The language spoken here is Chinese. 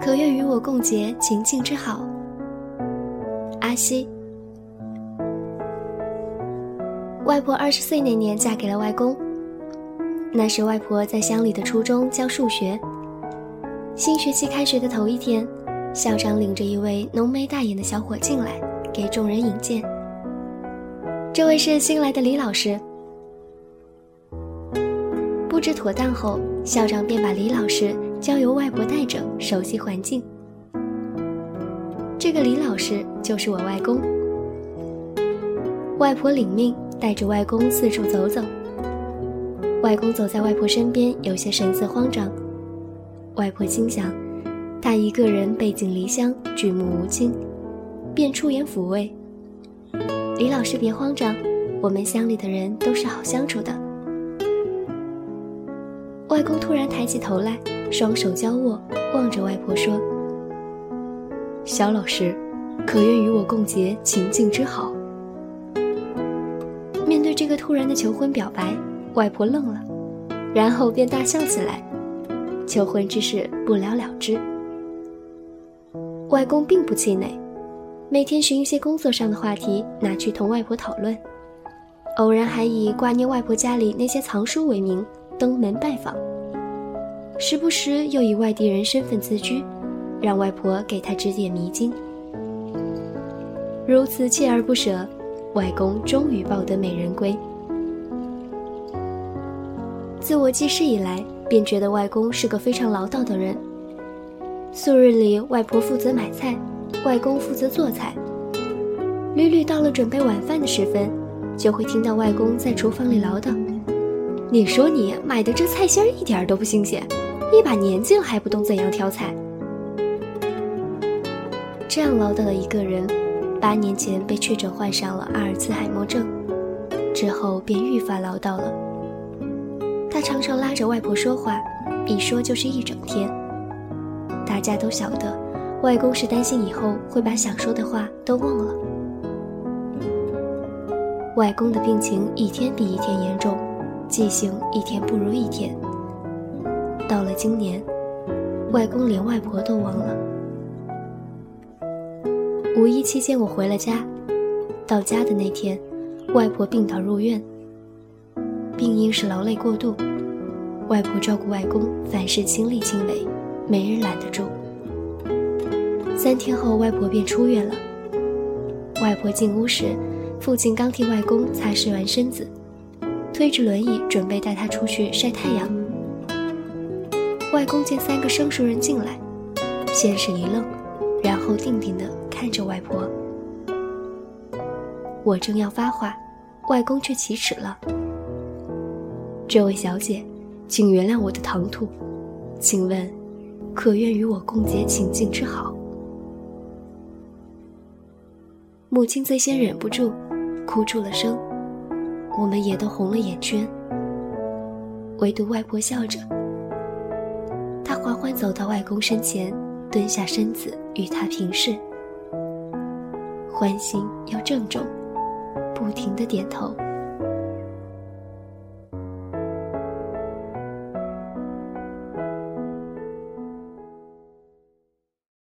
可愿与我共结秦晋之好。阿西，外婆二十岁那年嫁给了外公。那时外婆在乡里的初中教数学。新学期开学的头一天，校长领着一位浓眉大眼的小伙进来，给众人引荐。这位是新来的李老师。布置妥当后，校长便把李老师交由外婆带着，熟悉环境。这个李老师就是我外公。外婆领命，带着外公四处走走。外公走在外婆身边，有些神色慌张。外婆心想，他一个人背井离乡，举目无亲，便出言抚慰：“李老师别慌张，我们乡里的人都是好相处的。”外公突然抬起头来，双手交握，望着外婆说：“小老师，可愿与我共结秦晋之好？”面对这个突然的求婚表白，外婆愣了，然后便大笑起来。求婚之事不了了之。外公并不气馁，每天寻一些工作上的话题拿去同外婆讨论，偶然还以挂念外婆家里那些藏书为名登门拜访，时不时又以外地人身份自居，让外婆给他指点迷津。如此锲而不舍，外公终于抱得美人归。自我记事以来。便觉得外公是个非常唠叨的人。素日里，外婆负责买菜，外公负责做菜。屡屡到了准备晚饭的时分，就会听到外公在厨房里唠叨：“你说你买的这菜心儿一点都不新鲜，一把年纪了还不懂怎样挑菜。”这样唠叨的一个人，八年前被确诊患上了阿尔茨海默症，之后便愈发唠叨了。他常常拉着外婆说话，一说就是一整天。大家都晓得，外公是担心以后会把想说的话都忘了。外公的病情一天比一天严重，记性一天不如一天。到了今年，外公连外婆都忘了。五一期间，我回了家，到家的那天，外婆病倒入院。病因是劳累过度，外婆照顾外公，凡事亲力亲为，没人拦得住。三天后，外婆便出院了。外婆进屋时，父亲刚替外公擦拭完身子，推着轮椅准备带他出去晒太阳。外公见三个生熟人进来，先是一愣，然后定定的看着外婆。我正要发话，外公却启齿了。这位小姐，请原谅我的唐突，请问，可愿与我共结秦晋之好？母亲最先忍不住，哭出了声，我们也都红了眼圈。唯独外婆笑着，走到外公身前，蹲下身子与他平视，欢心又郑重，不停的点头。